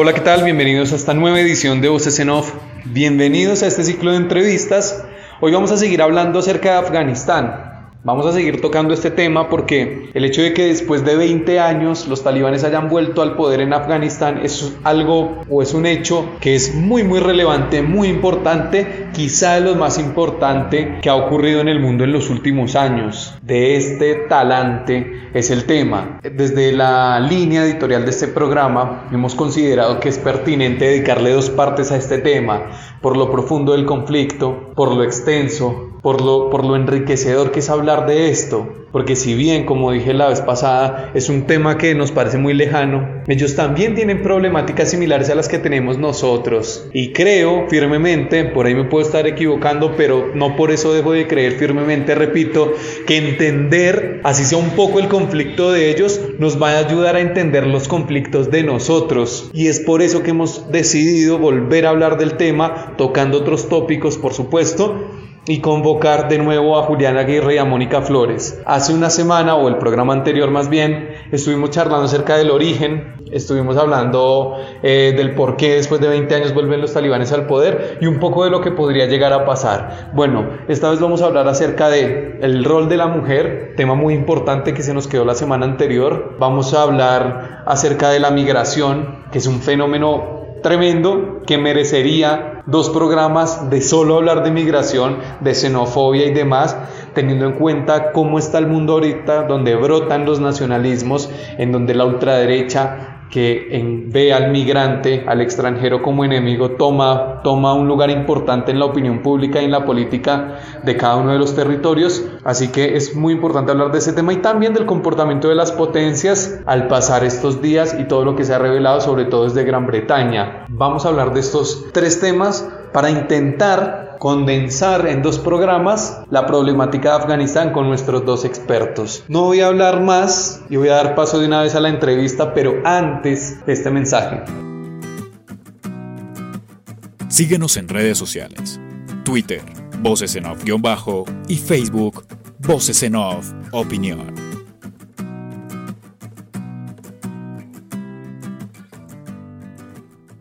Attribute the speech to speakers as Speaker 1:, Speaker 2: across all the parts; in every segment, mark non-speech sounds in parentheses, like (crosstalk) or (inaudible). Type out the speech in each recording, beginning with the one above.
Speaker 1: Hola, ¿qué tal? Bienvenidos a esta nueva edición de Voces en Off. Bienvenidos a este ciclo de entrevistas. Hoy vamos a seguir hablando acerca de Afganistán, Vamos a seguir tocando este tema porque el hecho de que después de 20 años los talibanes hayan vuelto al poder en Afganistán es algo o es un hecho que es muy muy relevante, muy importante, quizá de lo más importante que ha ocurrido en el mundo en los últimos años. De este talante es el tema. Desde la línea editorial de este programa hemos considerado que es pertinente dedicarle dos partes a este tema, por lo profundo del conflicto, por lo extenso, por lo, por lo enriquecedor que es hablar de esto, porque si bien, como dije la vez pasada, es un tema que nos parece muy lejano, ellos también tienen problemáticas similares a las que tenemos nosotros. Y creo firmemente, por ahí me puedo estar equivocando, pero no por eso dejo de creer firmemente, repito, que entender, así sea un poco el conflicto de ellos, nos va a ayudar a entender los conflictos de nosotros. Y es por eso que hemos decidido volver a hablar del tema, tocando otros tópicos, por supuesto, y convocar de nuevo a Juliana Aguirre y a Mónica Flores. Hace una semana, o el programa anterior más bien, estuvimos charlando acerca del origen, estuvimos hablando eh, del por qué después de 20 años vuelven los talibanes al poder y un poco de lo que podría llegar a pasar. Bueno, esta vez vamos a hablar acerca de el rol de la mujer, tema muy importante que se nos quedó la semana anterior. Vamos a hablar acerca de la migración, que es un fenómeno tremendo que merecería dos programas de solo hablar de migración, de xenofobia y demás, teniendo en cuenta cómo está el mundo ahorita, donde brotan los nacionalismos, en donde la ultraderecha que en, ve al migrante, al extranjero como enemigo, toma, toma un lugar importante en la opinión pública y en la política de cada uno de los territorios. Así que es muy importante hablar de ese tema y también del comportamiento de las potencias al pasar estos días y todo lo que se ha revelado, sobre todo desde Gran Bretaña. Vamos a hablar de estos tres temas para intentar condensar en dos programas la problemática de Afganistán con nuestros dos expertos. No voy a hablar más y voy a dar paso de una vez a la entrevista, pero antes este mensaje.
Speaker 2: Síguenos en redes sociales. Twitter, Voces en Off-Bajo y Facebook, Voces en Off Opinión.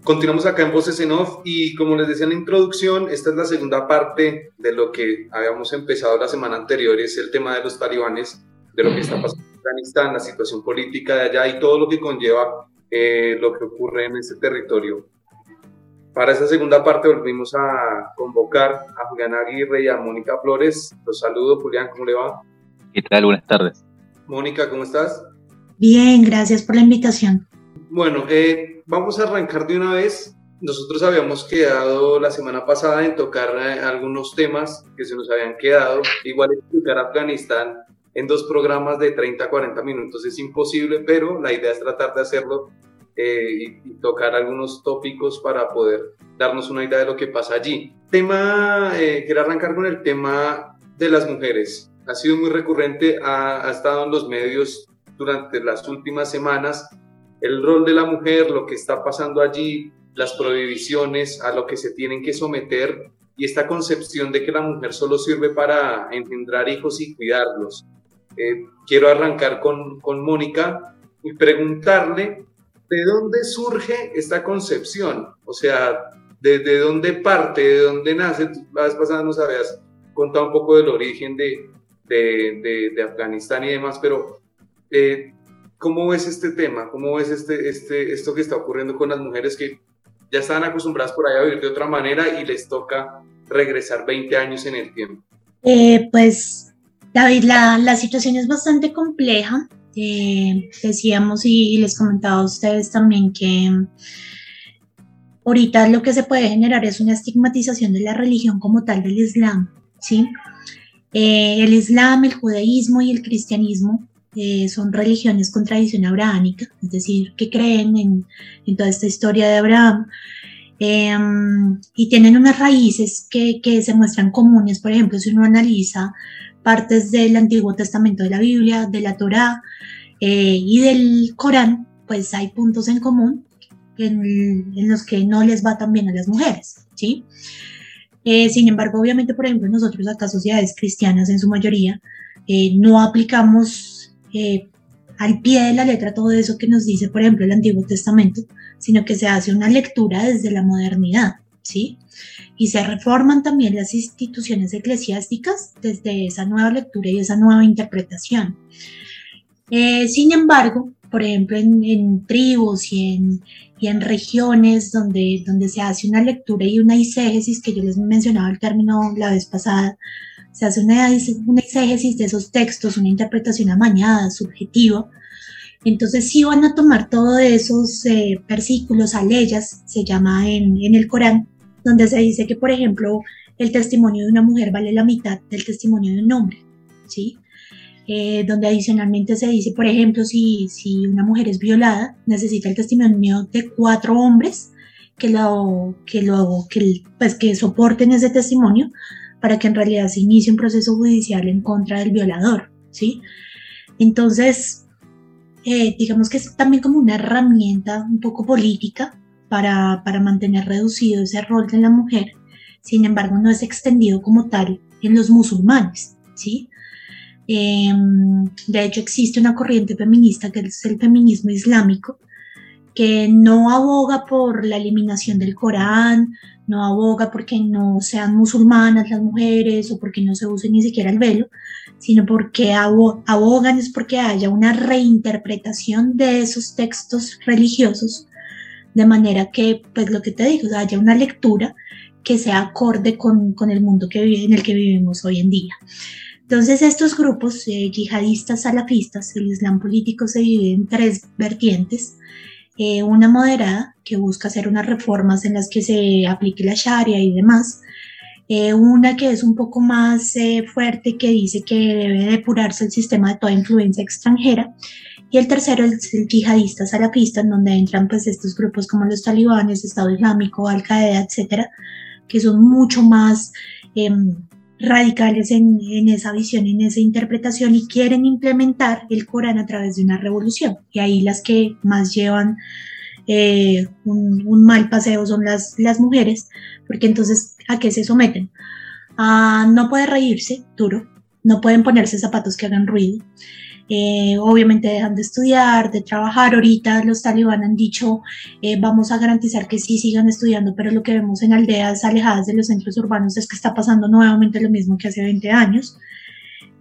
Speaker 1: Continuamos acá en Voces en Off y como les decía en la introducción, esta es la segunda parte de lo que habíamos empezado la semana anterior, es el tema de los talibanes, de lo que está pasando en Afganistán, la situación política de allá y todo lo que conlleva eh, lo que ocurre en ese territorio. Para esta segunda parte volvimos a convocar a Julián Aguirre y a Mónica Flores. Los saludo, Julián, ¿cómo le va?
Speaker 3: ¿Qué tal? Buenas tardes.
Speaker 1: Mónica, ¿cómo estás?
Speaker 4: Bien, gracias por la invitación.
Speaker 1: Bueno, eh, vamos a arrancar de una vez. Nosotros habíamos quedado la semana pasada en tocar eh, algunos temas que se nos habían quedado. Igual explicar Afganistán en dos programas de 30 a 40 minutos es imposible, pero la idea es tratar de hacerlo eh, y, tocar algunos tópicos para poder darnos una idea de lo que pasa allí. Tema, quiero arrancar con el tema de las mujeres. Ha sido muy recurrente, ha estado en los medios durante las últimas semanas el rol de la mujer, lo que está pasando allí, las prohibiciones a lo que se tienen que someter y esta concepción de que la mujer solo sirve para engendrar hijos y cuidarlos. Eh, quiero arrancar con, con Mónica y preguntarle de dónde surge esta concepción, o sea, de, dónde parte, de dónde nace. La vez pasada nos habías contado un poco del origen de, de, de Afganistán y demás, pero eh, ¿Cómo ves este tema? ¿Cómo ves este, este, esto que está ocurriendo con las mujeres que ya estaban acostumbradas por ahí a vivir de otra manera y les toca regresar 20 años en el tiempo?
Speaker 4: Eh, pues, David, la, la, situación es bastante compleja. Eh, decíamos y, les comentaba a ustedes también que ahorita lo que se puede generar es una estigmatización de la religión como tal del Islam. ¿sí? Eh, el Islam, el judaísmo y el cristianismo eh, son religiones con tradición abrahámica, es decir, que creen en, toda esta historia de Abraham. Em, y tienen unas raíces que, se muestran comunes, por ejemplo, si uno analiza partes del Antiguo Testamento de la Biblia, de la Torá eh, y del Corán, pues hay puntos en común en, los que no les va tan bien a las mujeres, ¿sí? Eh, sin embargo, obviamente, por ejemplo, nosotros acá, sociedades cristianas en su mayoría, no aplicamos eh, al pie de la letra todo eso que nos dice, por ejemplo, el Antiguo Testamento, sino que se hace una lectura desde la modernidad, ¿sí? Y se reforman también las instituciones eclesiásticas desde esa nueva lectura y esa nueva interpretación. sin embargo, por ejemplo, en, tribus y en, y en, regiones donde, donde se hace una lectura y una exégesis, que yo les mencionaba el término la vez pasada, se hace una, una exégesis de esos textos, una interpretación amañada, subjetiva. Entonces sí van a tomar todos esos eh, versículos, aleyas, se llama en, en el Corán, donde se dice que, por ejemplo, el testimonio de una mujer vale la mitad del testimonio de un hombre, ¿sí? Eh, donde adicionalmente se dice, por ejemplo, si, si una mujer es violada, necesita el testimonio de cuatro hombres que lo, que lo, que, pues, que soporten ese testimonio para que en realidad se inicie un proceso judicial en contra del violador, ¿sí? Entonces, eh, digamos que es también como una herramienta un poco política para, para mantener reducido ese rol de la mujer, sin embargo no es extendido como tal en los musulmanes, ¿sí? Em, de hecho, existe una corriente feminista que es el feminismo islámico, que no aboga por la eliminación del Corán, no aboga porque no sean musulmanas las mujeres o porque no se use ni siquiera el velo, sino porque abogan es porque haya una reinterpretación de esos textos religiosos, de manera que, pues lo que te digo, haya una lectura que sea acorde con, con el mundo que, en el que vivimos hoy en día. Entonces estos grupos eh, yihadistas salafistas, el Islam político se divide en tres vertientes. Eh, una moderada, que busca hacer unas reformas en las que se aplique la Sharia y demás. Eh, una que es un poco más fuerte, que dice que debe depurarse el sistema de toda influencia extranjera. Y el tercero es el yihadista salafista, en donde entran pues estos grupos como los talibanes, Estado Islámico, Al-Qaeda, etcétera, que son mucho más em, radicales en, esa visión, en esa interpretación y quieren implementar el Corán a través de una revolución. Y ahí las que más llevan eh, un, mal paseo son las, las mujeres, porque entonces, ¿a qué se someten? A no poder reírse duro, no pueden ponerse zapatos que hagan ruido, eh, obviamente dejan de estudiar, de trabajar. Ahorita los talibán han dicho, eh, vamos a garantizar que sí sigan estudiando, pero lo que vemos en aldeas alejadas de los centros urbanos es que está pasando nuevamente lo mismo que hace 20 años.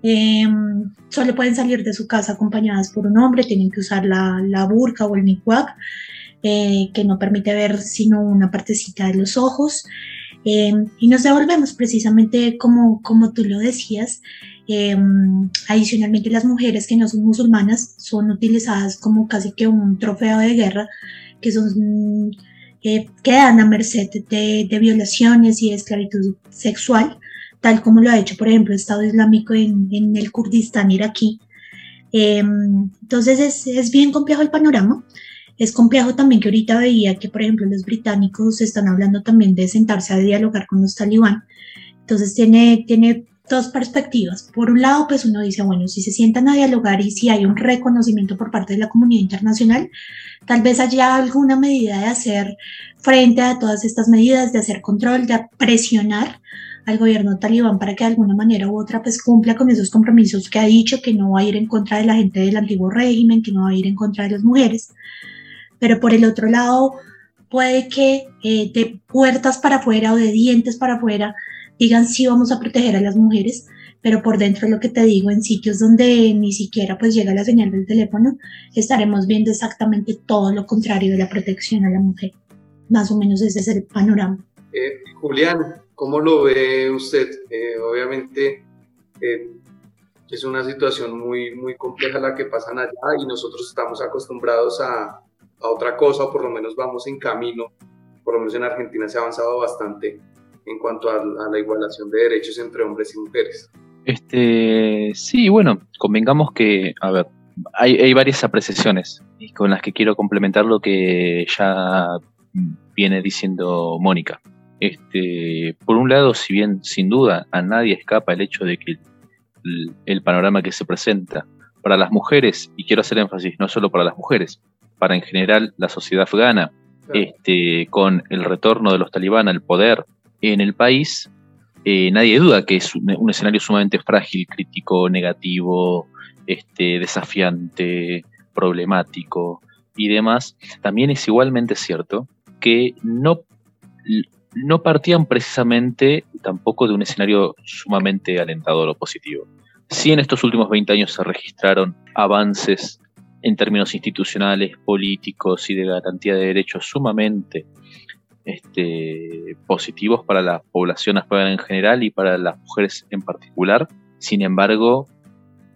Speaker 4: Em, solo pueden salir de su casa acompañadas por un hombre, tienen que usar la, la burka o el niqab, eh, que no permite ver sino una partecita de los ojos. Em, y nos devolvemos precisamente como, como tú lo decías, Em, adicionalmente, las mujeres que no son musulmanas son utilizadas como casi que un trofeo de guerra, que son eh, quedan a merced de, de, violaciones y de esclavitud sexual, tal como lo ha hecho, por ejemplo, el Estado Islámico en, en el Kurdistán iraquí. Em, entonces es, es, bien complejo el panorama. Es complejo también que ahorita veía que, por ejemplo, los británicos están hablando también de sentarse a dialogar con los talibán. Entonces tiene, tiene dos perspectivas. Por un lado, pues uno dice, bueno, si se sientan a dialogar y si hay un reconocimiento por parte de la comunidad internacional, tal vez haya alguna medida de hacer frente a todas estas medidas, de hacer control, de presionar al gobierno talibán para que de alguna manera u otra pues cumpla con esos compromisos que ha dicho que no va a ir en contra de la gente del antiguo régimen, que no va a ir en contra de las mujeres. Pero por el otro lado, puede que eh, de puertas para afuera o de dientes para afuera digan sí vamos a proteger a las mujeres, pero por dentro lo que te digo, en sitios donde ni siquiera pues llega la señal del teléfono, estaremos viendo exactamente todo lo contrario de la protección a la mujer. Más o menos ese es el panorama.
Speaker 3: Eh, Julián, ¿cómo lo ve usted? Eh, obviamente eh, es una situación muy, muy compleja la que pasan allá y nosotros estamos acostumbrados a, a otra cosa, o por lo menos vamos en camino, por lo menos en Argentina se ha avanzado bastante en cuanto a, la igualación de derechos entre hombres y mujeres.
Speaker 5: Este, sí, bueno, convengamos que, a ver, hay, hay varias apreciaciones con las que quiero complementar lo que ya viene diciendo Mónica. Este, por un lado, si bien sin duda a nadie escapa el hecho de que el, panorama que se presenta para las mujeres, y quiero hacer énfasis, no solo para las mujeres, para en general la sociedad afgana, este, con el retorno de los talibán al poder en el país, eh, nadie duda que es un, escenario sumamente frágil, crítico, negativo, este, desafiante, problemático y demás. También es igualmente cierto que no no partían precisamente tampoco de un escenario sumamente alentador o positivo. Sí en estos últimos 20 años se registraron avances en términos institucionales, políticos y de garantía de derechos sumamente este, positivos para la población afgana en general y para las mujeres en particular. Sin embargo,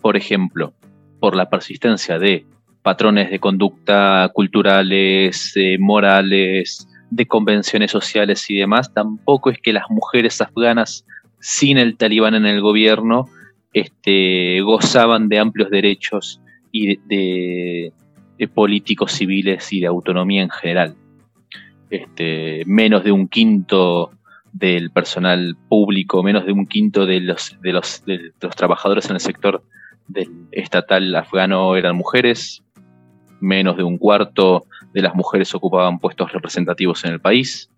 Speaker 5: por ejemplo, por la persistencia de patrones de conducta culturales, eh, morales, de convenciones sociales y demás, tampoco es que las mujeres afganas sin el talibán en el gobierno este, gozaban de amplios derechos y de, políticos civiles y de autonomía en general. Este, menos de un quinto del personal público, menos de un quinto de los, de los, de los trabajadores en el sector del estatal afgano eran mujeres, menos de un cuarto de las mujeres ocupaban puestos representativos en el país,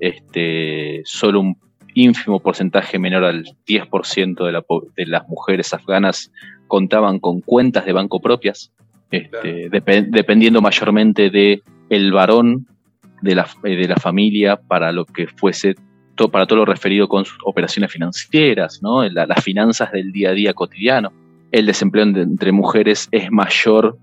Speaker 5: este, solo un ínfimo porcentaje menor al 10% de, la, de, las mujeres afganas contaban con cuentas de banco propias, este, dependiendo mayormente de el varón de la, de la familia para lo que fuese para todo lo referido con operaciones financieras, ¿no? las finanzas del día a día cotidiano. El desempleo entre mujeres es mayor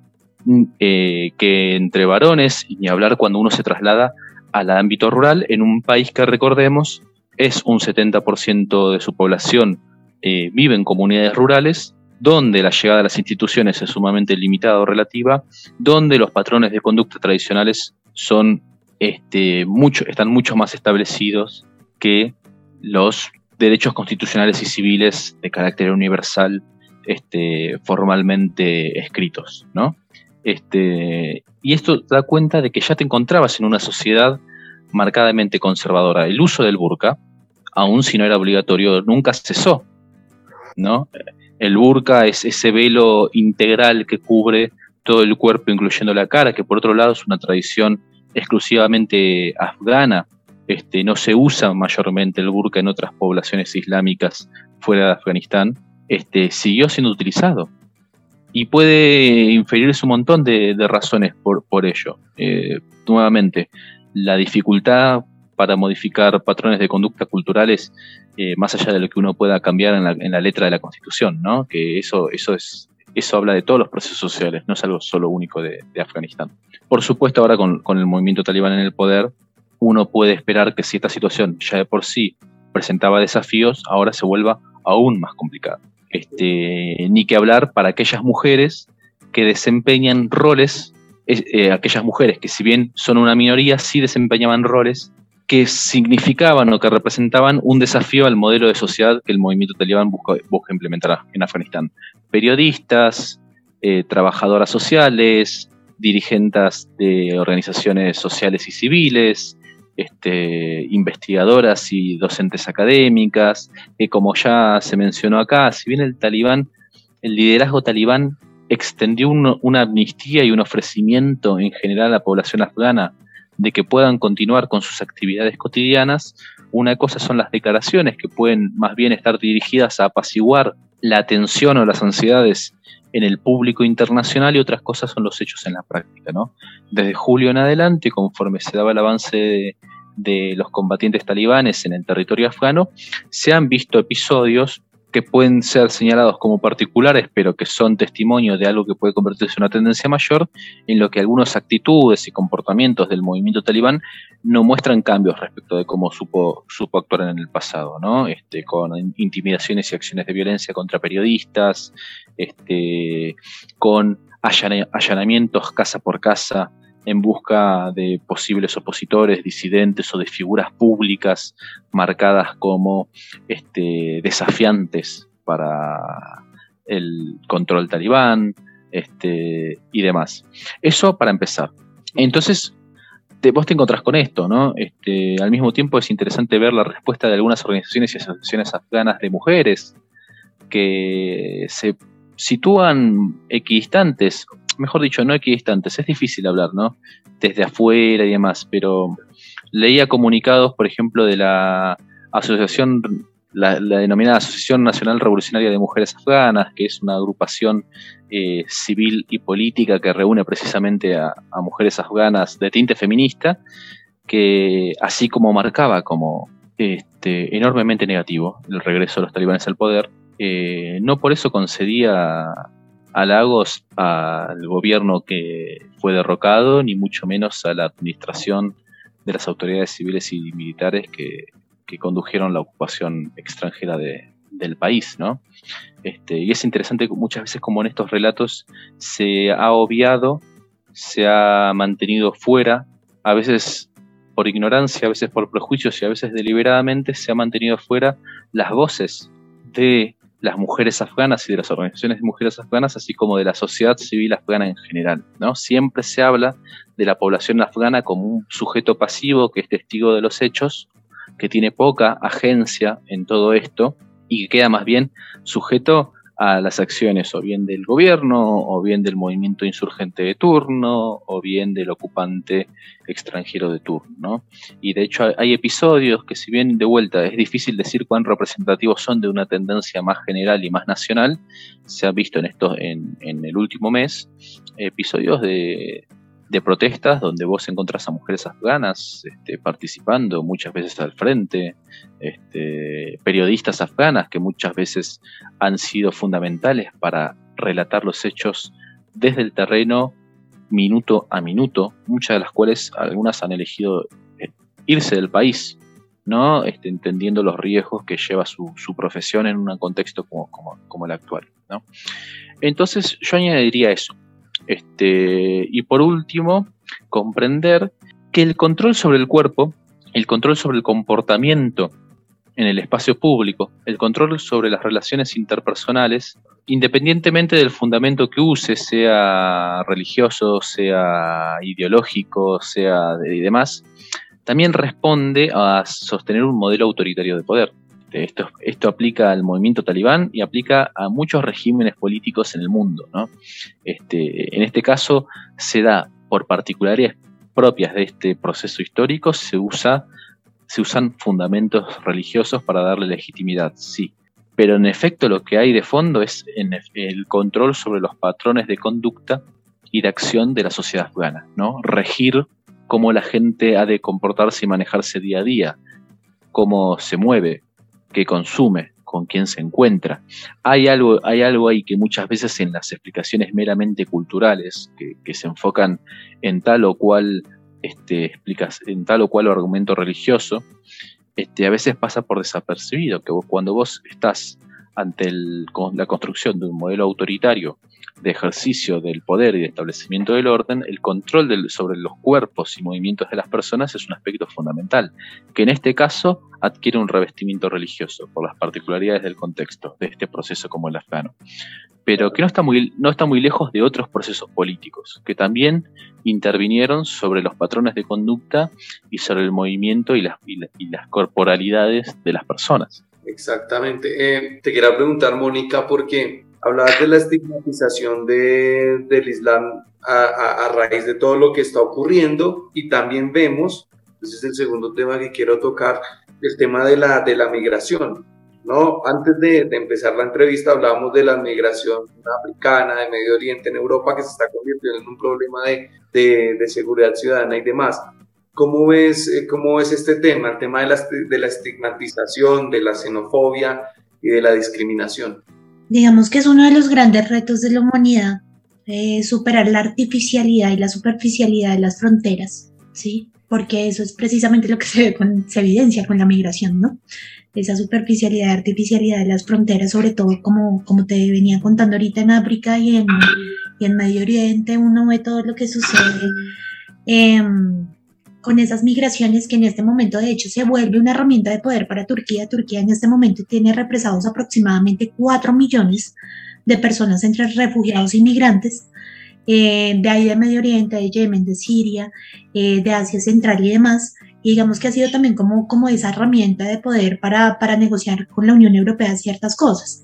Speaker 5: eh, que entre varones, y ni hablar cuando uno se traslada al ámbito rural, en un país que recordemos es un 70% de su población eh, vive en comunidades rurales, donde la llegada a las instituciones es sumamente limitada o relativa, donde los patrones de conducta tradicionales son, este, mucho, están mucho más establecidos que los derechos constitucionales y civiles de carácter universal este, formalmente escritos, ¿no? Este, y esto da cuenta de que ya te encontrabas en una sociedad marcadamente conservadora. El uso del burka, aun si no era obligatorio, nunca cesó. ¿no? El burka es ese velo integral que cubre todo el cuerpo, incluyendo la cara, que por otro lado es una tradición exclusivamente afgana. Este, no se usa mayormente el burka en otras poblaciones islámicas fuera de Afganistán. Este, siguió siendo utilizado y puede inferirse un montón de, razones por, ello. Eh, nuevamente, la dificultad para modificar patrones de conducta culturales eh, más allá de lo que uno pueda cambiar en la, en la, letra de la Constitución, ¿no? Que eso, eso es eso habla de todos los procesos sociales, no es algo solo único de, Afganistán. Por supuesto, ahora con, con, el movimiento talibán en el poder, uno puede esperar que si esta situación ya de por sí presentaba desafíos, ahora se vuelva aún más complicada. Este, ni que hablar para aquellas mujeres que desempeñan roles, eh, aquellas mujeres que si bien son una minoría, sí desempeñaban roles que significaban o que representaban un desafío al modelo de sociedad que el movimiento talibán busca, implementar en Afganistán. Periodistas, eh, trabajadoras sociales, dirigentes de organizaciones sociales y civiles, este, investigadoras y docentes académicas, que como ya se mencionó acá, si bien el talibán, el liderazgo talibán extendió una amnistía y un ofrecimiento en general a la población afgana de que puedan continuar con sus actividades cotidianas, una cosa son las declaraciones que pueden más bien estar dirigidas a apaciguar la tensión o las ansiedades en el público internacional y otras cosas son los hechos en la práctica. ¿no? Desde julio en adelante, conforme se daba el avance de, los combatientes talibanes en el territorio afgano, se han visto episodios que pueden ser señalados como particulares, pero que son testimonio de algo que puede convertirse en una tendencia mayor, en lo que algunas actitudes y comportamientos del movimiento talibán no muestran cambios respecto de cómo supo, supo actuar en el pasado, ¿no? Este, con intimidaciones y acciones de violencia contra periodistas, este, con allanamientos casa por casa en busca de posibles opositores, disidentes o de figuras públicas marcadas como este, desafiantes para el control talibán este, y demás. Eso para empezar. Entonces, vos te encontrás con esto, ¿no? Este, al mismo tiempo es interesante ver la respuesta de algunas organizaciones y asociaciones afganas de mujeres que se sitúan equidistantes, mejor dicho, no equidistantes, es difícil hablar, ¿no? Desde afuera y demás, pero leía comunicados, por ejemplo, de la Asociación, la, denominada Asociación Nacional Revolucionaria de Mujeres Afganas, que es una agrupación eh, civil y política que reúne precisamente a, mujeres afganas de tinte feminista, que así como marcaba como este, enormemente negativo el regreso de los talibanes al poder, eh, no por eso concedía halagos al gobierno que fue derrocado, ni mucho menos a la administración de las autoridades civiles y militares que, condujeron la ocupación extranjera del país, ¿no? Este, y es interesante que muchas veces como en estos relatos se ha obviado, se ha mantenido fuera, a veces por ignorancia, a veces por prejuicios y a veces deliberadamente se ha mantenido fuera las voces de las mujeres afganas y de las organizaciones de mujeres afganas, así como de la sociedad civil afgana en general. ¿no? Siempre se habla de la población afgana como un sujeto pasivo que es testigo de los hechos, que tiene poca agencia en todo esto y que queda más bien sujeto a las acciones o bien del gobierno, o bien del movimiento insurgente de turno, o bien del ocupante extranjero de turno. Y de hecho hay episodios que si bien de vuelta es difícil decir cuán representativos son de una tendencia más general y más nacional, se ha visto en, esto, en, en el último mes episodios de, de protestas donde vos encontrás a mujeres afganas este, participando muchas veces al frente, este, periodistas afganas que muchas veces han sido fundamentales para relatar los hechos desde el terreno minuto a minuto, muchas de las cuales algunas han elegido eh, irse del país, ¿no? Este, entendiendo los riesgos que lleva su, profesión en un contexto como, como el actual. ¿no? Entonces yo añadiría eso, este, y por último, comprender que el control sobre el cuerpo, el control sobre el comportamiento en el espacio público, el control sobre las relaciones interpersonales, independientemente del fundamento que use, sea religioso, sea ideológico, sea y demás, también responde a sostener un modelo autoritario de poder. Este, esto, aplica al movimiento talibán y aplica a muchos regímenes políticos en el mundo. Este, en este caso se da por particularidades propias de este proceso histórico, se, usa, se usan fundamentos religiosos para darle legitimidad, sí. Pero en efecto lo que hay de fondo es el control sobre los patrones de conducta y de acción de la sociedad afgana, ¿no? Regir cómo la gente ha de comportarse y manejarse día a día, cómo se mueve, que consume, con quién se encuentra. Hay algo, hay algo ahí que muchas veces en las explicaciones meramente culturales, que, se enfocan en tal o cual este, explicas, en tal o cual argumento religioso, este, a veces pasa por desapercibido, que cuando vos estás ante la construcción de un modelo autoritario de ejercicio del poder y de establecimiento del orden, el control sobre los cuerpos y movimientos de las personas es un aspecto fundamental, que en este caso adquiere un revestimiento religioso por las particularidades del contexto de este proceso como el afgano, pero que no está muy, no está muy lejos de otros procesos políticos, que también intervinieron sobre los patrones de conducta y sobre el movimiento y las, y las corporalidades de las personas.
Speaker 3: Exactamente. Eh, te quería preguntar, Mónica, porque hablabas de la estigmatización de, del Islam a, a, raíz de todo lo que está ocurriendo y también vemos, ese es el segundo tema que quiero tocar, el tema de la, de la migración. ¿no? Antes de, de empezar la entrevista hablábamos de la migración africana, de Medio Oriente, en Europa, que se está convirtiendo en un problema de, de, de seguridad ciudadana y demás. ¿Cómo ves, eh, ¿Cómo ves este tema, el tema de la, de la estigmatización, de la xenofobia y de la discriminación?
Speaker 4: Digamos que es uno de los grandes retos de la humanidad, eh, superar la artificialidad y la superficialidad de las fronteras, ¿sí? Porque eso es precisamente lo que se, ve con, se evidencia con la migración, ¿no? Esa superficialidad artificialidad de las fronteras, sobre todo como, como te venía contando ahorita en África y en, y en Medio Oriente, uno ve todo lo que sucede em, con esas migraciones que en este momento de hecho se vuelve una herramienta de poder para Turquía. Turquía en este momento tiene represados aproximadamente 4 millones de personas entre refugiados y migrantes. Eh, de ahí de Medio Oriente, de Yemen, de Siria, eh, de Asia Central y demás. Y digamos que ha sido también como, como esa herramienta de poder para, para negociar con la Unión Europea ciertas cosas.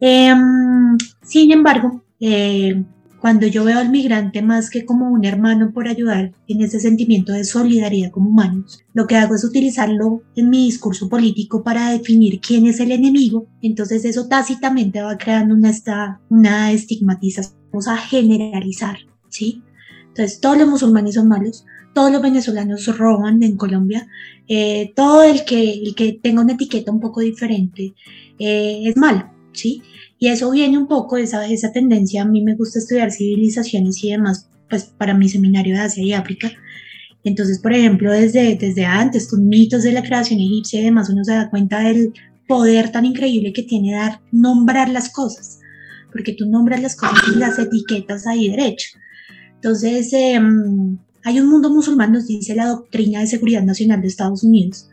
Speaker 4: Em, sin embargo, eh, cuando yo veo al migrante más que como un hermano por ayudar en ese sentimiento de solidaridad como humanos, lo que hago es utilizarlo en mi discurso político para definir quién es el enemigo. Entonces eso tácitamente va creando una, una estigmatización, vamos a generalizar, ¿sí? Entonces todos los musulmanes son malos, todos los venezolanos roban en Colombia, eh, todo el que, el que tenga una etiqueta un poco diferente eh, es malo, ¿sí? Y eso viene un poco de esa, esa tendencia. A mí me gusta estudiar civilizaciones y demás, pues para mi seminario de Asia y África. Entonces, por ejemplo, desde, desde antes, con mitos de la creación egipcia y demás, uno se da cuenta del poder tan increíble que tiene dar nombrar las cosas, porque tú nombras las cosas y las etiquetas ahí derecho. Entonces, em, hay un mundo musulmán, nos dice la doctrina de seguridad nacional de Estados Unidos.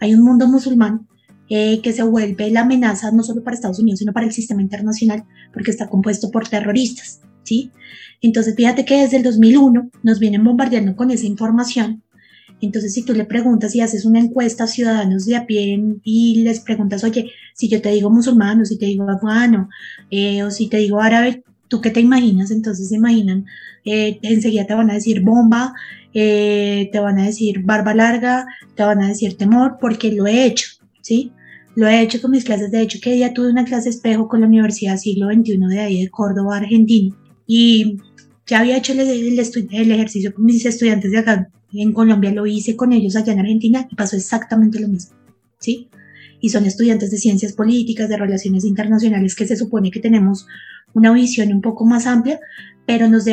Speaker 4: Hay un mundo musulmán eh, que se vuelve la amenaza no solo para Estados Unidos, sino para el sistema internacional, porque está compuesto por terroristas, ¿sí? Entonces, fíjate que desde el 2001 nos vienen bombardeando con esa información. Entonces, si tú le preguntas y haces una encuesta a ciudadanos de a pie y les preguntas, oye, si yo te digo musulmán o si te digo afgano eh, o si te digo árabe, ¿tú qué te imaginas? Entonces se imaginan, eh, enseguida te van a decir bomba, te van a decir barba larga, te van a decir temor, porque lo he hecho, ¿sí? Lo he hecho con mis clases. De hecho, que día tuve una clase espejo con la Universidad Siglo XXI de ahí de Córdoba, Argentina. Y ya había hecho el, el, ejercicio con mis estudiantes de acá en Colombia. Lo hice con ellos allá en Argentina y pasó exactamente lo mismo. ¿Sí? Y son estudiantes de ciencias políticas, de relaciones internacionales, que se supone que tenemos una visión un poco más amplia, pero nos,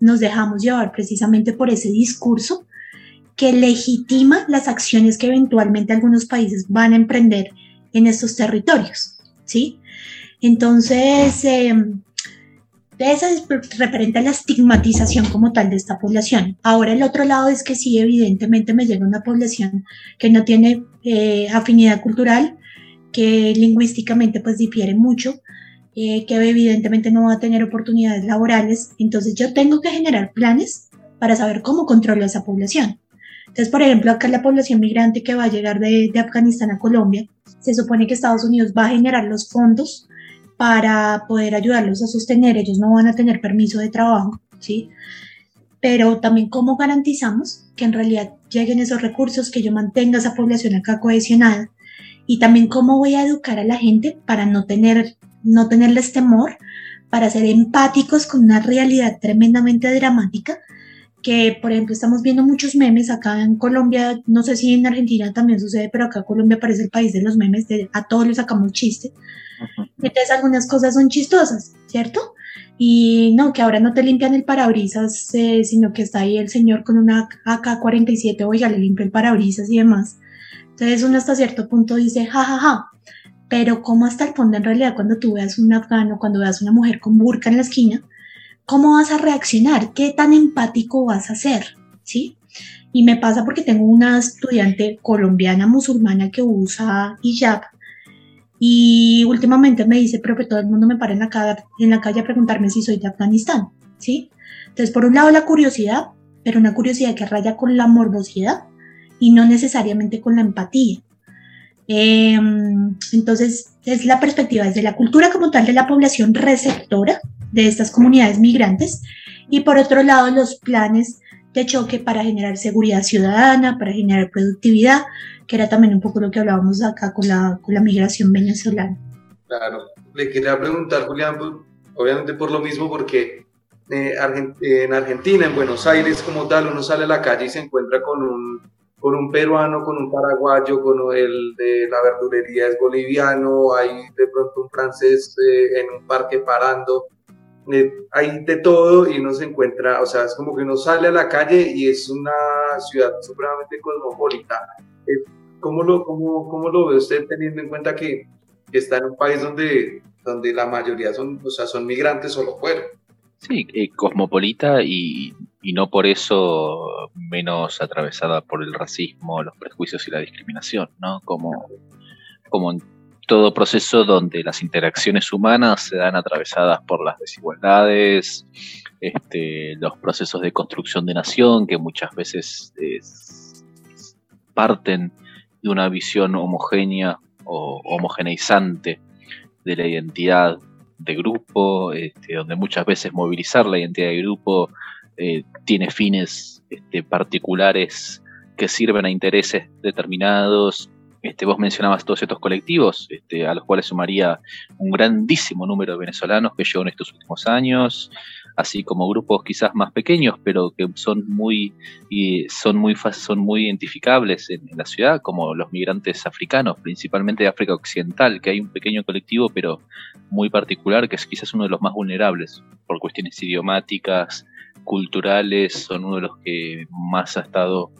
Speaker 4: nos dejamos llevar precisamente por ese discurso que legitima las acciones que eventualmente algunos países van a emprender en estos territorios, ¿sí? Entonces, eh, eso es referente la estigmatización como tal de esta población. Ahora el otro lado es que sí, evidentemente me llega una población que no tiene eh, afinidad cultural, que lingüísticamente pues difiere mucho, eh, que evidentemente no va a tener oportunidades laborales. Entonces yo tengo que generar planes para saber cómo controlo a esa población. Entonces, por ejemplo, acá la población migrante que va a llegar de, de Afganistán a Colombia, se supone que Estados Unidos va a generar los fondos para poder ayudarlos a sostener. Ellos no van a tener permiso de trabajo, ¿sí? Pero también cómo garantizamos que en realidad lleguen esos recursos, que yo mantenga esa población acá cohesionada y también cómo voy a educar a la gente para no tener no tenerles temor, para ser empáticos con una realidad tremendamente dramática que por ejemplo estamos viendo muchos memes acá en Colombia, no sé si en Argentina también sucede, pero acá Colombia parece el país de los memes, de, a todos les sacamos chiste. Entonces algunas cosas son chistosas, ¿cierto? Y no, que ahora no te limpian el parabrisas, eh, sino que está ahí el señor con una AK-47, oiga, le limpia el parabrisas y demás. Entonces uno hasta cierto punto dice, jajaja, ja, ja. pero ¿cómo hasta el fondo en realidad cuando tú veas un afgano, cuando veas una mujer con burka en la esquina, ¿cómo vas a reaccionar? ¿Qué tan empático vas a ser? ¿Sí? Y me pasa porque tengo una estudiante colombiana musulmana que usa hijab y últimamente me dice, pero que todo el mundo me para en la, calle, en la calle a preguntarme si soy de Afganistán, ¿sí? Entonces, por un lado la curiosidad, pero una curiosidad que raya con la morbosidad y no necesariamente con la empatía. Em, entonces, es la perspectiva desde la cultura como tal de la población receptora de estas comunidades migrantes y por otro lado los planes de choque para generar seguridad ciudadana, para generar productividad, que era también un poco lo que hablábamos acá con la, con la migración venezolana.
Speaker 3: Claro, le quería preguntar, Julián, pues, obviamente por lo mismo, porque eh, en Argentina, en Buenos Aires como tal, uno sale a la calle y se encuentra con un, con un peruano, con un paraguayo, con el de la verdulería es boliviano, hay de pronto un francés eh, en un parque parando, eh, hay de todo y uno se encuentra, o sea, es como que uno sale a la calle y es una ciudad supremamente cosmopolita. Eh, ¿Cómo lo, cómo, cómo lo ve usted teniendo en cuenta que, que, está en un país donde, donde la mayoría son, o sea, son migrantes o lo fueron?
Speaker 5: Sí, eh, cosmopolita y y no por eso menos atravesada por el racismo, los prejuicios y la discriminación, ¿no? Como, como en todo proceso donde las interacciones humanas se dan atravesadas por las desigualdades, este, los procesos de construcción de nación que muchas veces parten de una visión homogénea o homogeneizante de la identidad de grupo, este, donde muchas veces movilizar la identidad de grupo eh, tiene fines este, particulares que sirven a intereses determinados. Este, vos mencionabas todos estos colectivos, este, a los cuales sumaría un grandísimo número de venezolanos que llegó en estos últimos años, así como grupos quizás más pequeños, pero que son muy, y son muy, son muy identificables en, la ciudad, como los migrantes africanos, principalmente de África Occidental, que hay un pequeño colectivo, pero muy particular, que es quizás uno de los más vulnerables por cuestiones idiomáticas, culturales, son uno de los que más ha estado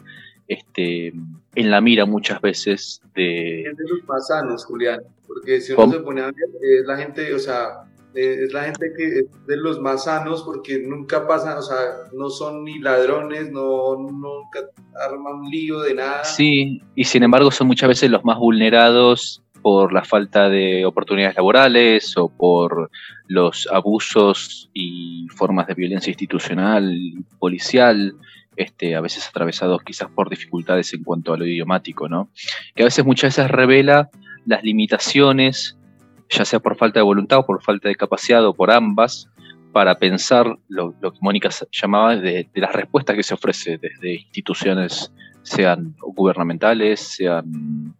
Speaker 5: este, en la mira muchas veces de...
Speaker 3: Es de los más sanos, Julián, porque si uno se pone a ver, es la gente, o sea, es la gente que es de los más sanos porque nunca pasan, o sea, no son ni ladrones, no nunca arman un lío de nada.
Speaker 5: Sí, y sin embargo son muchas veces los más vulnerados por la falta de oportunidades laborales o por los abusos y formas de violencia institucional, policial, este, a veces atravesados quizás por dificultades en cuanto a lo idiomático, ¿no? Que a veces muchas veces revela las limitaciones ya sea por falta de voluntad o por falta de capacidad o por ambas, para pensar lo, que Mónica llamaba de, las respuestas que se ofrece desde instituciones, sean gubernamentales, sean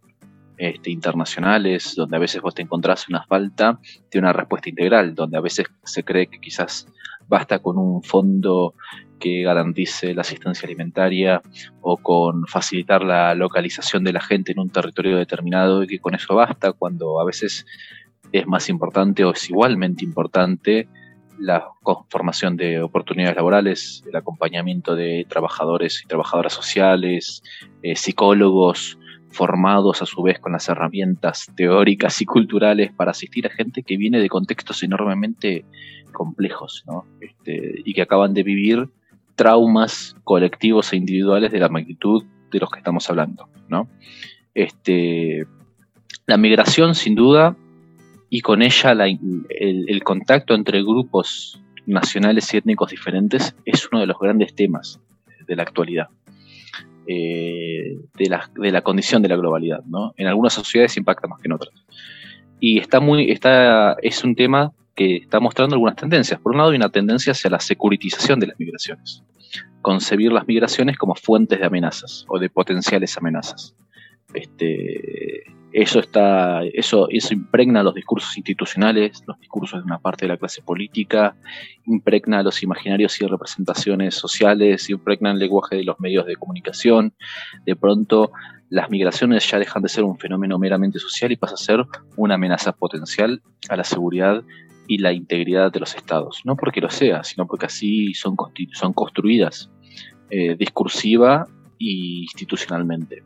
Speaker 5: este, internacionales, donde a veces vos te encontrás una falta de una respuesta integral, donde a veces se cree que quizás basta con un fondo que garantice la asistencia alimentaria o con facilitar la localización de la gente en un territorio determinado y que con eso basta, cuando a veces es más importante o es igualmente importante la formación de oportunidades laborales, el acompañamiento de trabajadores y trabajadoras sociales, eh, psicólogos formados a su vez con las herramientas teóricas y culturales para asistir a gente que viene de contextos enormemente complejos este, y que acaban de vivir traumas colectivos e individuales de la magnitud de los que estamos hablando. ¿no? Este, la migración, sin duda, y con ella el, contacto entre grupos nacionales y étnicos diferentes es uno de los grandes temas de la actualidad, eh, de, la, de, la, condición de la globalidad. ¿no? En algunas sociedades impacta más que en otras. Y está muy, está, es un tema que está mostrando algunas tendencias. Por un lado, hay una tendencia hacia la securitización de las migraciones. Concebir las migraciones como fuentes de amenazas o de potenciales amenazas. Este, eso está, eso, eso impregna los discursos institucionales, los discursos de una parte de la clase política, impregna los imaginarios y representaciones sociales, impregna el lenguaje de los medios de comunicación. De pronto, las migraciones ya dejan de ser un fenómeno meramente social y pasa a ser una amenaza potencial a la seguridad y la integridad de los estados. No porque lo sea, sino porque así son, son construidas eh, discursiva institucionalmente.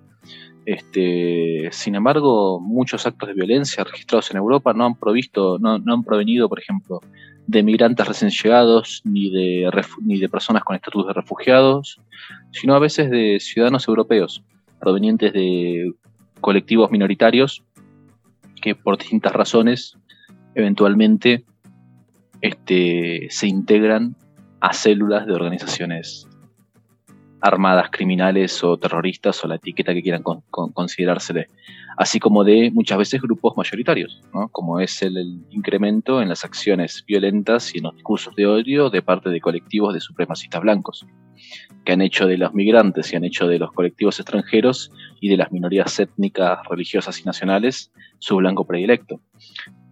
Speaker 5: Este, sin embargo, muchos actos de violencia registrados en Europa no han provisto, no, han provenido, por ejemplo, de migrantes recién llegados ni de, ni de personas con estatus de refugiados, sino a veces de ciudadanos europeos provenientes de colectivos minoritarios que por distintas razones eventualmente este, se integran a células de organizaciones armadas criminales o terroristas o la etiqueta que quieran considerársele, así como de muchas veces grupos mayoritarios, como es el, incremento en las acciones violentas y en los discursos de odio de parte de colectivos de supremacistas blancos, que han hecho de los migrantes y han hecho de los colectivos extranjeros y de las minorías étnicas, religiosas y nacionales su blanco predilecto.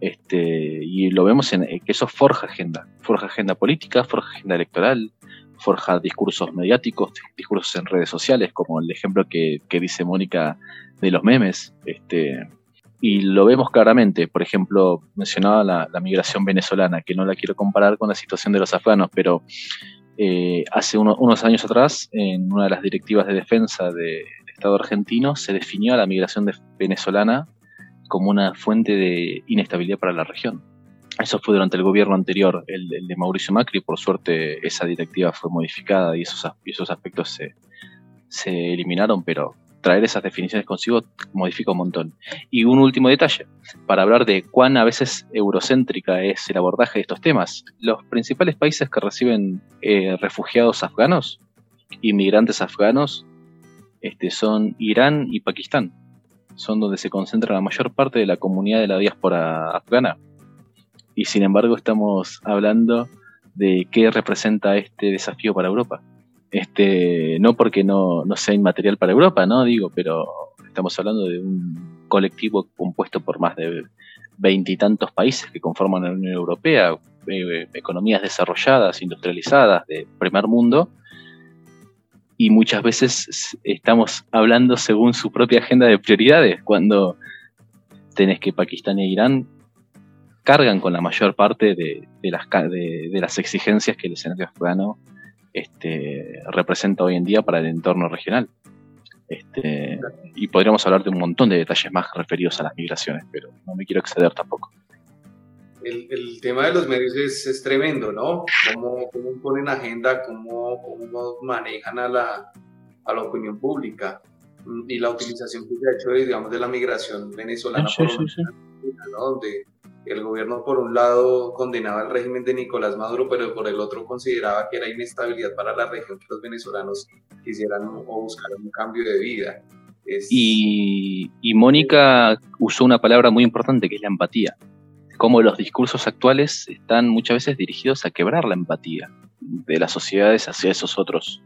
Speaker 5: Este, y lo vemos en que eso forja agenda, forja agenda política, forja agenda electoral, forja discursos mediáticos, discursos en redes sociales, como el ejemplo que, dice Mónica de los memes. Este, y lo vemos claramente. Por ejemplo, mencionaba la, migración venezolana, que no la quiero comparar con la situación de los afganos, pero eh, hace unos años atrás, en una de las directivas de defensa del Estado argentino, se definió la migración venezolana como una fuente de inestabilidad para la región. Eso fue durante el gobierno anterior, el, de Mauricio Macri. Por suerte, esa directiva fue modificada y esos, esos aspectos se, se eliminaron, pero traer esas definiciones consigo modifica un montón. Y un último detalle, para hablar de cuán a veces eurocéntrica es el abordaje de estos temas. Los principales países que reciben eh, refugiados afganos, inmigrantes afganos, este, son Irán y Pakistán. Son donde se concentra la mayor parte de la comunidad de la diáspora afgana. Y sin embargo estamos hablando de qué representa este desafío para Europa. Este, no porque no, sea inmaterial para Europa, ¿no? Digo, pero estamos hablando de un colectivo compuesto por más de veintitantos países que conforman la Unión Europea, eh, economías desarrolladas, industrializadas, de primer mundo, y muchas veces estamos hablando según su propia agenda de prioridades, cuando tenés que Pakistán e Irán cargan con la mayor parte de, las, de, las exigencias que el escenario afgano este, representa hoy en día para el entorno regional. Este, y podríamos hablar de un montón de detalles más referidos a las migraciones, pero no me quiero exceder tampoco.
Speaker 3: El, tema de los medios es, tremendo, ¿no? Cómo, cómo, ponen agenda, cómo, cómo manejan a la, a la, opinión pública y la utilización que se ha hecho, digamos, de la migración venezolana, sí, sí, sí. ¿no? donde el gobierno por un lado condenaba el régimen de Nicolás Maduro, pero por el otro consideraba que era inestabilidad para la región que los venezolanos quisieran o buscaran un cambio de vida.
Speaker 5: Y, Mónica usó una palabra muy importante que es la empatía. Como los discursos actuales están muchas veces dirigidos a quebrar la empatía de las sociedades hacia esos otros.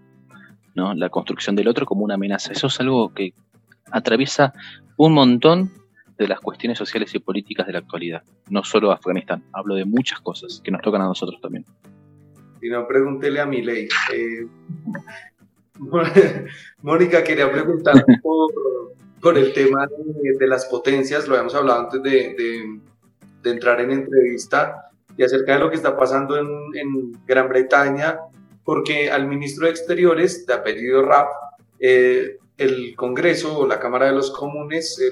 Speaker 5: ¿no? La construcción del otro como una amenaza. Eso es algo que atraviesa un montón de las cuestiones sociales y políticas de la actualidad. No solo Afganistán, hablo de muchas cosas que nos tocan a nosotros también.
Speaker 3: Si no, pregúntele a mi ley. Eh, (laughs) Mónica, quería preguntar por, el tema de, las potencias, lo habíamos hablado antes de, entrar en entrevista, y acerca de lo que está pasando en, Gran Bretaña, porque al ministro de Exteriores, de apellido Rapp, eh, el Congreso o la Cámara de los Comunes eh,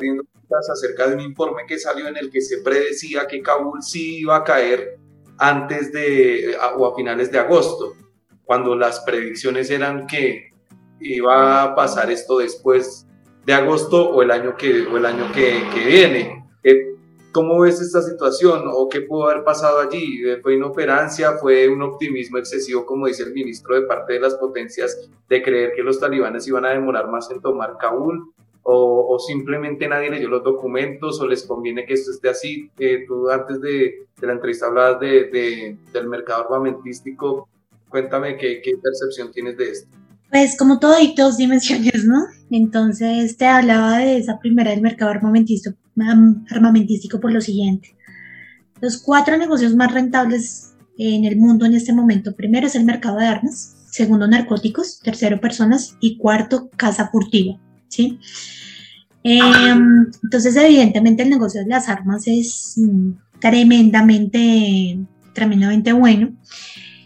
Speaker 3: acerca de un informe que salió en el que se predecía que Kabul sí iba a caer antes de o a finales de agosto, cuando las predicciones eran que iba a pasar esto después de agosto o el año que, o el año que, que viene. Eh, ¿Cómo ves esta situación o qué pudo haber pasado allí? Eh, ¿Fue inoperancia? ¿Fue un optimismo excesivo, como dice el ministro, de parte de las potencias de creer que los talibanes iban a demorar más en tomar Kabul? O, simplemente nadie leyó los documentos o les conviene que esto esté así. Eh, tú antes de, la entrevista hablabas de, del mercado armamentístico. Cuéntame qué, qué, percepción tienes de esto.
Speaker 4: Pues como todo hay dos dimensiones, ¿no? Entonces te hablaba de esa primera del mercado armamentístico, armamentístico por lo siguiente. Los cuatro negocios más rentables en el mundo en este momento, primero es el mercado de armas, segundo narcóticos, tercero personas y cuarto casa furtiva. ¿Sí? Em, entonces, evidentemente, el negocio de las armas es mm, tremendamente, tremendamente bueno.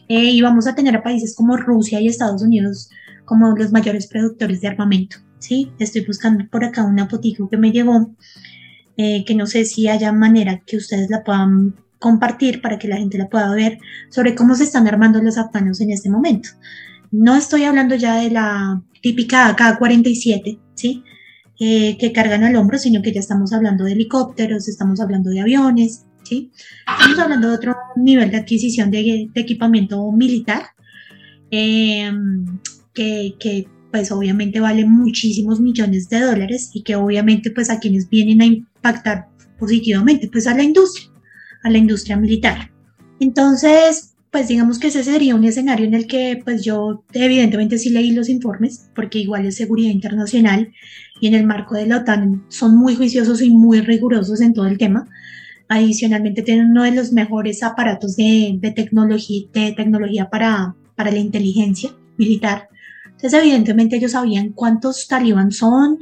Speaker 4: Eh, y vamos a tener a países como Rusia y Estados Unidos como los mayores productores de armamento. ¿sí? Estoy buscando por acá una fotico que me llegó, eh, que no sé si haya manera que ustedes la puedan compartir para que la gente la pueda ver sobre cómo se están armando los afganos en este momento. No estoy hablando ya de la típica AK-47, ¿sí? Eh, que cargan al hombro, sino que ya estamos hablando de helicópteros, estamos hablando de aviones, ¿sí? Estamos hablando de otro nivel de adquisición de, equipamiento militar, em, que, que, pues obviamente vale muchísimos millones de dólares y que obviamente pues a quienes vienen a impactar positivamente, pues a la industria, a la industria militar. Entonces, pues digamos que ese sería un escenario en el que pues yo evidentemente sí leí los informes, porque igual es seguridad internacional y en el marco de la OTAN son muy juiciosos y muy rigurosos en todo el tema. Adicionalmente tienen uno de los mejores aparatos de, tecnología, de tecnología para, para la inteligencia militar. Entonces evidentemente ellos sabían cuántos talibán son,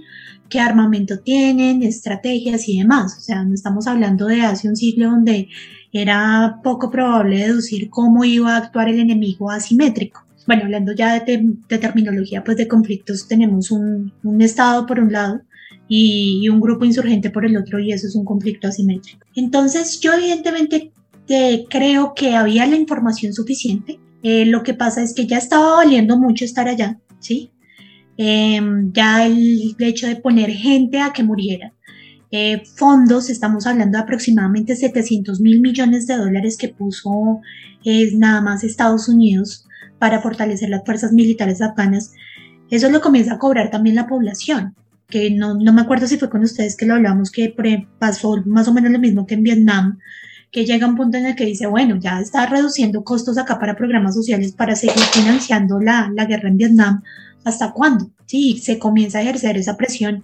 Speaker 4: qué armamento tienen, estrategias y demás. O sea, no estamos hablando de hace un siglo donde era poco probable deducir cómo iba a actuar el enemigo asimétrico. Bueno, hablando ya de, terminología, pues de conflictos, tenemos un, Estado por un lado y, un grupo insurgente por el otro y eso es un conflicto asimétrico. Entonces, yo evidentemente de, creo que había la información suficiente. Eh, lo que pasa es que ya estaba valiendo mucho estar allá, ¿sí? Em, ya el hecho de poner gente a que muriera. Eh, fondos, estamos hablando de aproximadamente 700 mil millones de dólares que puso nada más Estados Unidos para fortalecer las fuerzas militares afganas. Eso lo comienza a cobrar también la población, que no, no me acuerdo si fue con ustedes que lo hablamos, que pasó más o menos lo mismo que en Vietnam, que llega un punto en el que dice, bueno, ya está reduciendo costos acá para programas sociales para seguir financiando la, la guerra en Vietnam. ¿Hasta cuándo? Sí, se comienza a ejercer esa presión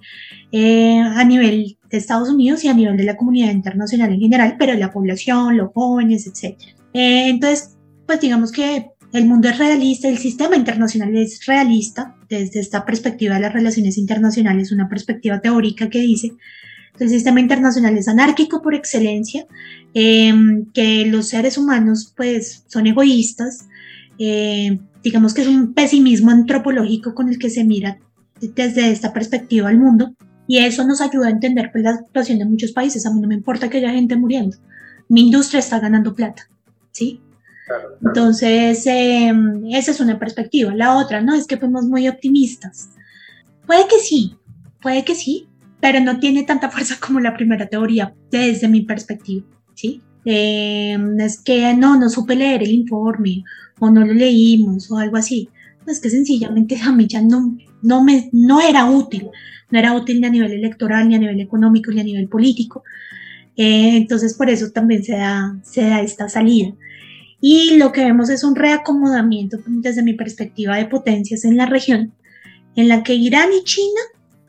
Speaker 4: eh, a nivel de Estados Unidos y a nivel de la comunidad internacional en general, pero la población, los jóvenes, etc. Eh, entonces, pues digamos que el mundo es realista, el sistema internacional es realista desde esta perspectiva de las relaciones internacionales, una perspectiva teórica que dice que el sistema internacional es anárquico por excelencia, em, que los seres humanos pues son egoístas, eh, digamos que es un pesimismo antropológico con el que se mira desde esta perspectiva al mundo y eso nos ayuda a entender pues, la situación de muchos países. A mí no me importa que haya gente muriendo, mi industria está ganando plata, ¿sí? Entonces, em, esa es una perspectiva. La otra, ¿no? Es que fuimos muy optimistas. Puede que sí, puede que sí, pero no tiene tanta (laughs) fuerza como la primera teoría desde mi perspectiva, ¿sí? Em, es que no, no supe leer el informe o no lo leímos o algo así. Es que sencillamente a mí ya no, no, me, no era útil. No era útil ni a nivel electoral, ni a nivel económico, ni a nivel político. Eh, entonces, por eso también se da, se da esta salida. Y lo que vemos es un reacomodamiento desde mi perspectiva de potencias en la región, en la que Irán y China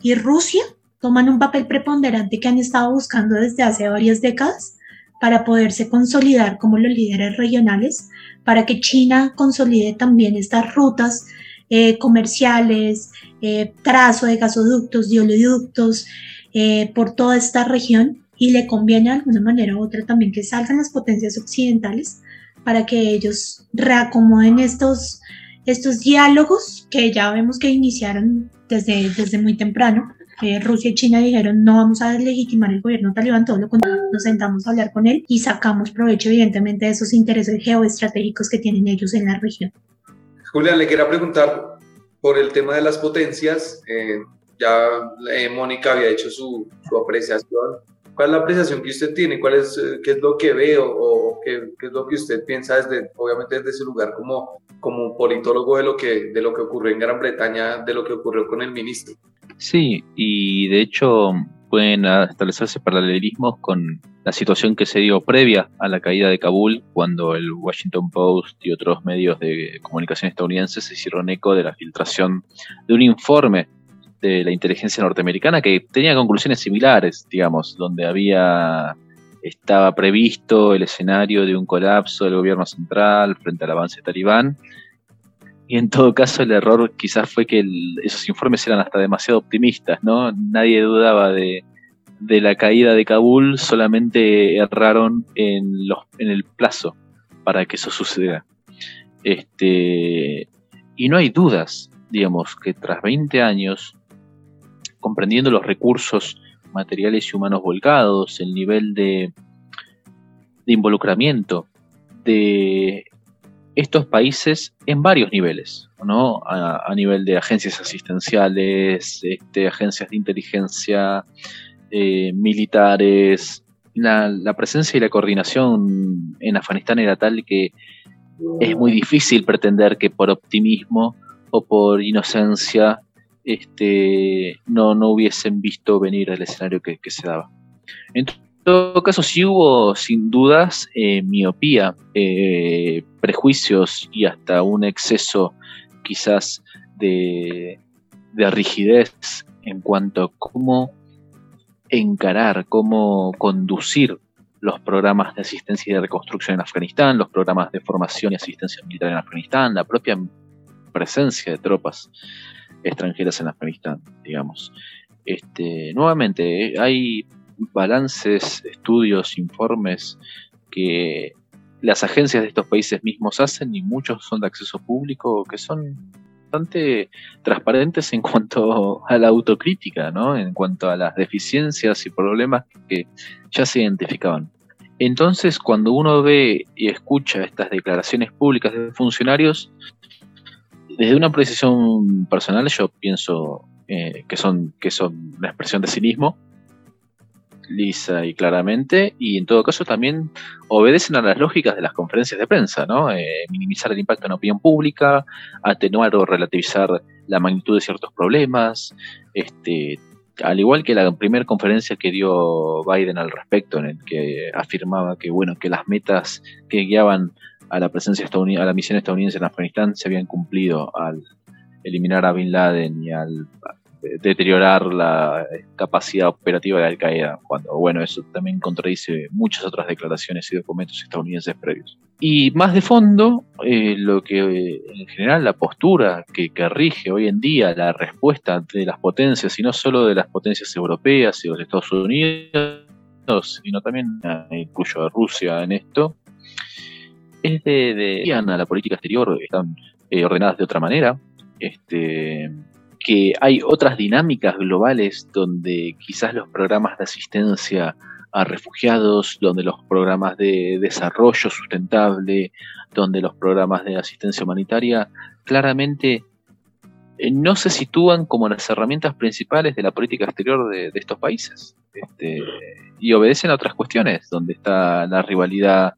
Speaker 4: y Rusia toman un papel preponderante que han estado buscando desde hace varias décadas para poderse consolidar como los líderes regionales, para que China consolide también estas rutas eh, comerciales, eh, trazo de gasoductos, de oleoductos eh, por toda esta región y le conviene de alguna manera u otra también que salgan las potencias occidentales para que ellos reacomoden estos, estos diálogos que ya vemos que iniciaron desde, desde muy temprano. Eh, Rusia y China dijeron no vamos a deslegitimar el gobierno talibán, todo lo contrario, nos sentamos a hablar con él y sacamos provecho evidentemente de esos intereses geoestratégicos que tienen ellos en la región.
Speaker 3: Julián, le quería preguntar por el tema de las potencias. Eh, ya eh, Mónica había hecho su, su apreciación ¿Cuál es la apreciación que usted tiene? ¿Cuál es, eh, ¿Qué es lo que ve o, qué, qué, es lo que usted piensa desde, obviamente desde ese lugar como, como politólogo de lo, que, de lo que ocurrió en Gran Bretaña, de lo que ocurrió con el ministro?
Speaker 5: Sí, y de hecho pueden establecerse paralelismos con la situación que se dio previa a la caída de Kabul, cuando el Washington Post y otros medios de comunicación estadounidenses se hicieron eco de la filtración de un informe de la inteligencia norteamericana que tenía conclusiones similares, digamos, donde había estaba previsto el escenario de un colapso del gobierno central frente al avance talibán. Y en todo caso el error quizás fue que esos informes eran hasta demasiado optimistas, ¿no? Nadie dudaba de, de la caída de Kabul, solamente erraron en, los, en el plazo para que eso suceda. Este, y no hay dudas, digamos, que tras 20 años comprendiendo los recursos materiales y humanos volcados, el nivel de, involucramiento de estos países en varios niveles, ¿no? A, nivel de agencias asistenciales, este, agencias de inteligencia, eh, militares. La, presencia y la coordinación en Afganistán era tal que es muy difícil pretender que por optimismo o por inocencia este, no, no hubiesen visto venir el escenario que, se daba. Todo caso, sí hubo sin dudas eh, miopía, eh, prejuicios y hasta un exceso quizás de, de rigidez en cuanto a cómo encarar, cómo conducir los programas de asistencia y de reconstrucción en Afganistán, los programas de formación y asistencia militar en Afganistán, la propia presencia de tropas extranjeras en Afganistán, digamos. Este, nuevamente, hay balances, estudios, informes que las agencias de estos países mismos hacen y muchos son de acceso público que son bastante transparentes en cuanto a la autocrítica, ¿no? en cuanto a las deficiencias y problemas que ya se identificaban. Entonces, cuando uno ve y escucha estas declaraciones públicas de funcionarios, desde una precisión personal yo pienso eh, que, son, que son una expresión de cinismo, lisa y claramente, y en todo caso también obedecen a las lógicas de las conferencias de prensa, ¿no? Eh, minimizar el impacto en la opinión pública, atenuar o relativizar la magnitud de ciertos problemas, este, al igual que la primera conferencia que dio Biden al respecto, en el que afirmaba que bueno, que las metas que guiaban a la presencia a la misión estadounidense en Afganistán se habían cumplido al eliminar a Bin Laden y al deteriorar la capacidad operativa de Al Qaeda, cuando bueno, eso también contradice muchas otras declaraciones y documentos estadounidenses previos. Y más de fondo, eh, lo que en general la postura que, rige hoy en día la respuesta de las potencias, y no solo de las potencias europeas y los Estados Unidos, sino también eh, incluyo a Rusia en esto, es de, de a la política exterior, están eh, ordenadas de otra manera, este, que hay otras dinámicas globales donde quizás los programas de asistencia a refugiados, donde los programas de desarrollo sustentable, donde los programas de asistencia humanitaria claramente eh, no se sitúan como las herramientas principales de la política exterior de, estos países. Este, y obedecen a otras cuestiones, donde está la rivalidad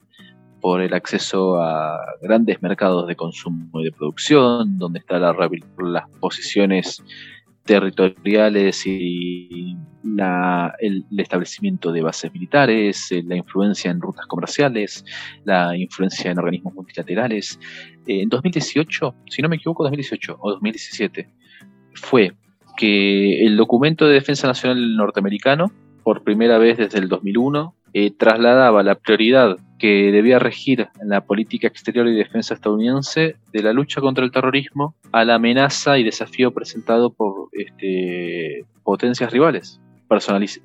Speaker 5: por el acceso a grandes mercados de consumo y de producción, donde están las posiciones territoriales y el, establecimiento de bases militares, eh, la influencia en rutas comerciales, la influencia en organismos multilaterales. Eh, en 2018, si no me equivoco, 2018 o 2017, fue que el documento de defensa nacional norteamericano, por primera vez desde el 2001, eh, trasladaba la prioridad que debía regir en la política exterior y defensa estadounidense de la lucha contra el terrorismo a la amenaza y desafío presentado por este, potencias rivales,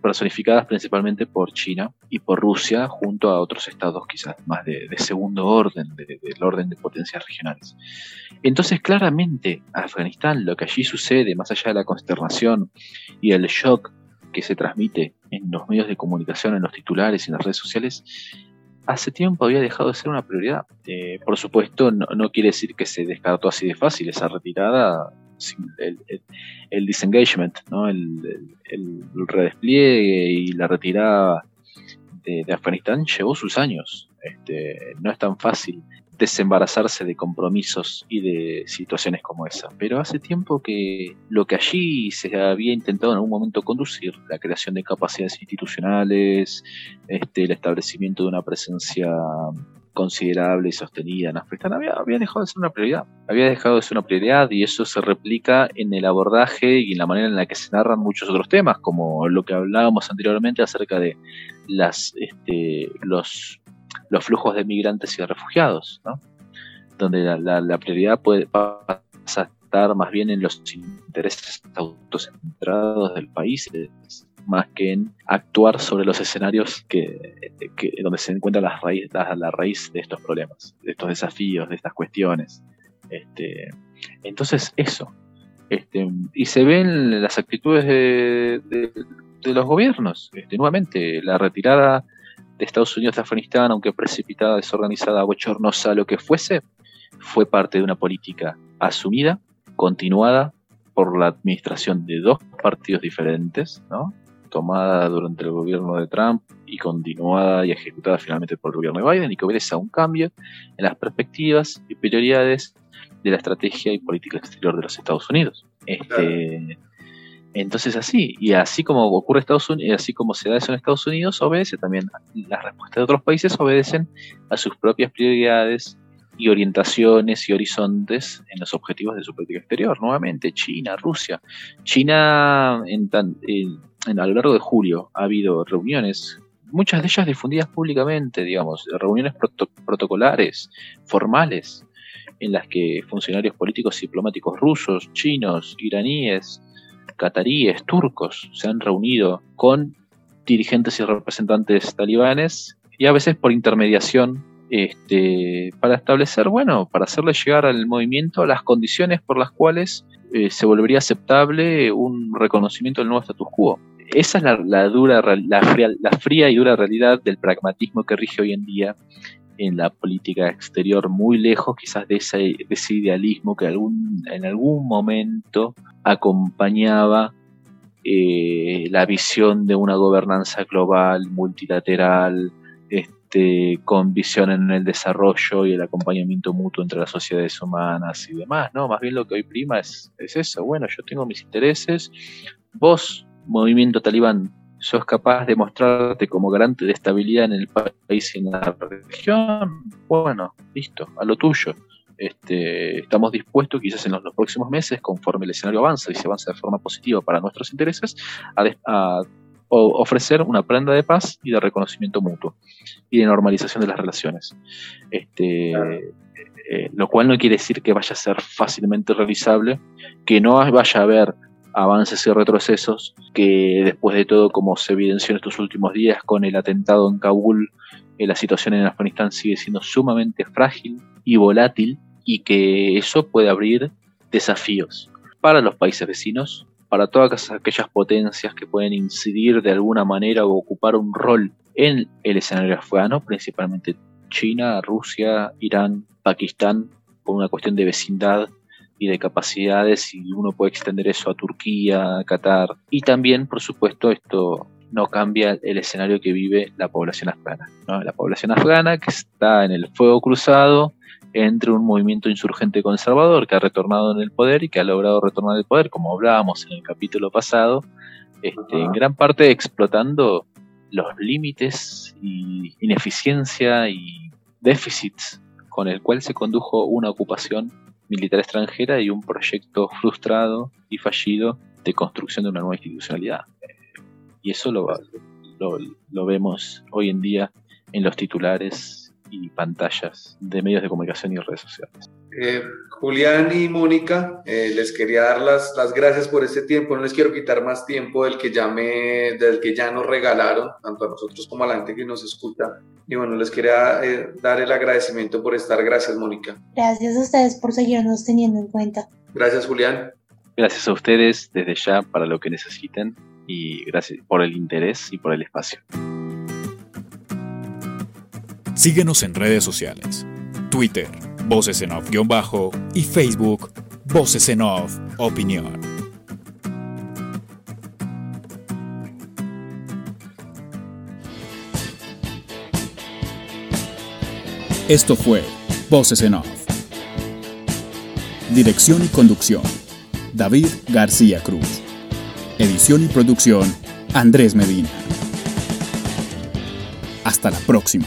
Speaker 5: personificadas principalmente por China y por Rusia, junto a otros estados quizás más de, segundo orden, del orden de potencias regionales. Entonces, claramente, Afganistán, lo que allí sucede, más allá de la consternación y el shock que se transmite en los medios de comunicación, en los titulares y en las redes sociales, hace tiempo había dejado de ser una prioridad. Eh, por supuesto, no, quiere decir que se descartó así de fácil esa retirada, el, disengagement, ¿no? el, redespliegue y la retirada de, de Afganistán llevó sus años. Este, no es tan fácil desembarazarse de compromisos y de situaciones como esa. Pero hace tiempo que lo que allí se había intentado en algún momento conducir, la creación de capacidades institucionales, este, el establecimiento de una presencia considerable y sostenida en Afganistán había, había, dejado de ser una prioridad. Había dejado de ser una prioridad y eso se replica en el abordaje y en la manera en la que se narran muchos otros temas, como lo que hablábamos anteriormente acerca de las, este, los los flujos de migrantes y de refugiados, ¿no? donde la, prioridad puede pasar a estar más bien en los intereses autocentrados del país, más que en actuar sobre los escenarios que, donde se encuentra la raíz, la, raíz de estos problemas, de estos desafíos, de estas cuestiones. Este, entonces, eso. Este, y se ven las actitudes de, de los gobiernos. Este, nuevamente, la retirada de Estados Unidos de Afganistán, aunque precipitada, desorganizada, bochornosa, lo que fuese, fue parte de una política asumida, continuada por la administración de dos partidos diferentes, ¿no? tomada durante el gobierno de Trump y continuada y ejecutada finalmente por el gobierno de Biden y que obedece a un cambio en las perspectivas y prioridades de la estrategia y política exterior de los Estados Unidos. Este, entonces así, y así como ocurre en Estados Unidos, así como se da eso en Estados Unidos, obedece también, las respuestas de otros países obedecen a sus propias prioridades y orientaciones y horizontes en los objetivos de su política exterior. Nuevamente, China, Rusia. China, en a lo largo de julio ha habido reuniones, muchas de ellas difundidas públicamente, digamos, reuniones protocolares, formales, en las que funcionarios políticos y diplomáticos rusos, chinos, iraníes, cataríes, turcos, se han reunido con dirigentes y representantes talibanes y a veces por intermediación este, para establecer, bueno, para hacerle llegar al movimiento las condiciones por las cuales eh, se volvería aceptable un reconocimiento del nuevo status quo. esa es la, dura, la fría, la fría y dura realidad del pragmatismo que rige hoy en día en la política exterior, muy lejos quizás de ese, ese idealismo que algún, en algún momento acompañaba eh, la visión de una gobernanza global, multilateral, este, con visión en el desarrollo y el acompañamiento mutuo entre las sociedades humanas y demás, ¿no? Más bien lo que hoy prima es, es eso, bueno, yo tengo mis intereses, vos, movimiento talibán, sos capaz de mostrarte como garante de estabilidad en el país y en la región, bueno, listo, a lo tuyo. Este, estamos dispuestos, quizás en los, próximos meses, conforme el escenario avanza y se avanza de forma positiva para nuestros intereses, a, ofrecer una prenda de paz y de reconocimiento mutuo y de normalización de las relaciones. Este, eh, lo cual no quiere decir que vaya a ser fácilmente realizable, que no vaya a haber avances y retrocesos, que después de todo, como se evidenció en estos últimos días con el atentado en Kabul, eh, la situación en Afganistán sigue siendo sumamente frágil y volátil y que eso puede abrir desafíos para los países vecinos, para todas aquellas potencias que pueden incidir de alguna manera o ocupar un rol en el escenario afgano, principalmente China, Rusia, Irán, Pakistán, por una cuestión de vecindad y de capacidades y uno puede extender eso a Turquía, a Qatar y también por supuesto esto no cambia el escenario que vive la población afgana. La población afgana que está en el fuego cruzado entre un movimiento insurgente conservador que ha retornado en el poder y que ha logrado retornar al poder, como hablábamos en el capítulo pasado, este, en gran parte explotando los límites y ineficiencia y déficits con el cual se condujo una ocupación militar extranjera y un proyecto frustrado y fallido de construcción de una nueva institucionalidad. Y eso lo, lo, vemos hoy en día en los titulares y pantallas de medios de comunicación y redes sociales.
Speaker 3: Eh, Julián y Mónica, eh, les quería dar las, las, gracias por este tiempo. No les quiero quitar más tiempo del que ya, me, del que ya nos regalaron, tanto a nosotros como a la gente que nos escucha. Y bueno, les quería eh, dar el agradecimiento por estar. Gracias, Mónica.
Speaker 4: Gracias a ustedes por seguirnos teniendo en cuenta.
Speaker 3: Gracias, Julián.
Speaker 5: Gracias a ustedes desde ya para lo que necesiten y gracias por el interés y por el espacio.
Speaker 2: Síguenos en redes sociales. Twitter, Voces en Off-Bajo y Facebook, Voces en Off Opinión. Esto fue Voces en Off. Dirección y conducción, David García Cruz. Edición y producción, Andrés Medina. Hasta la próxima.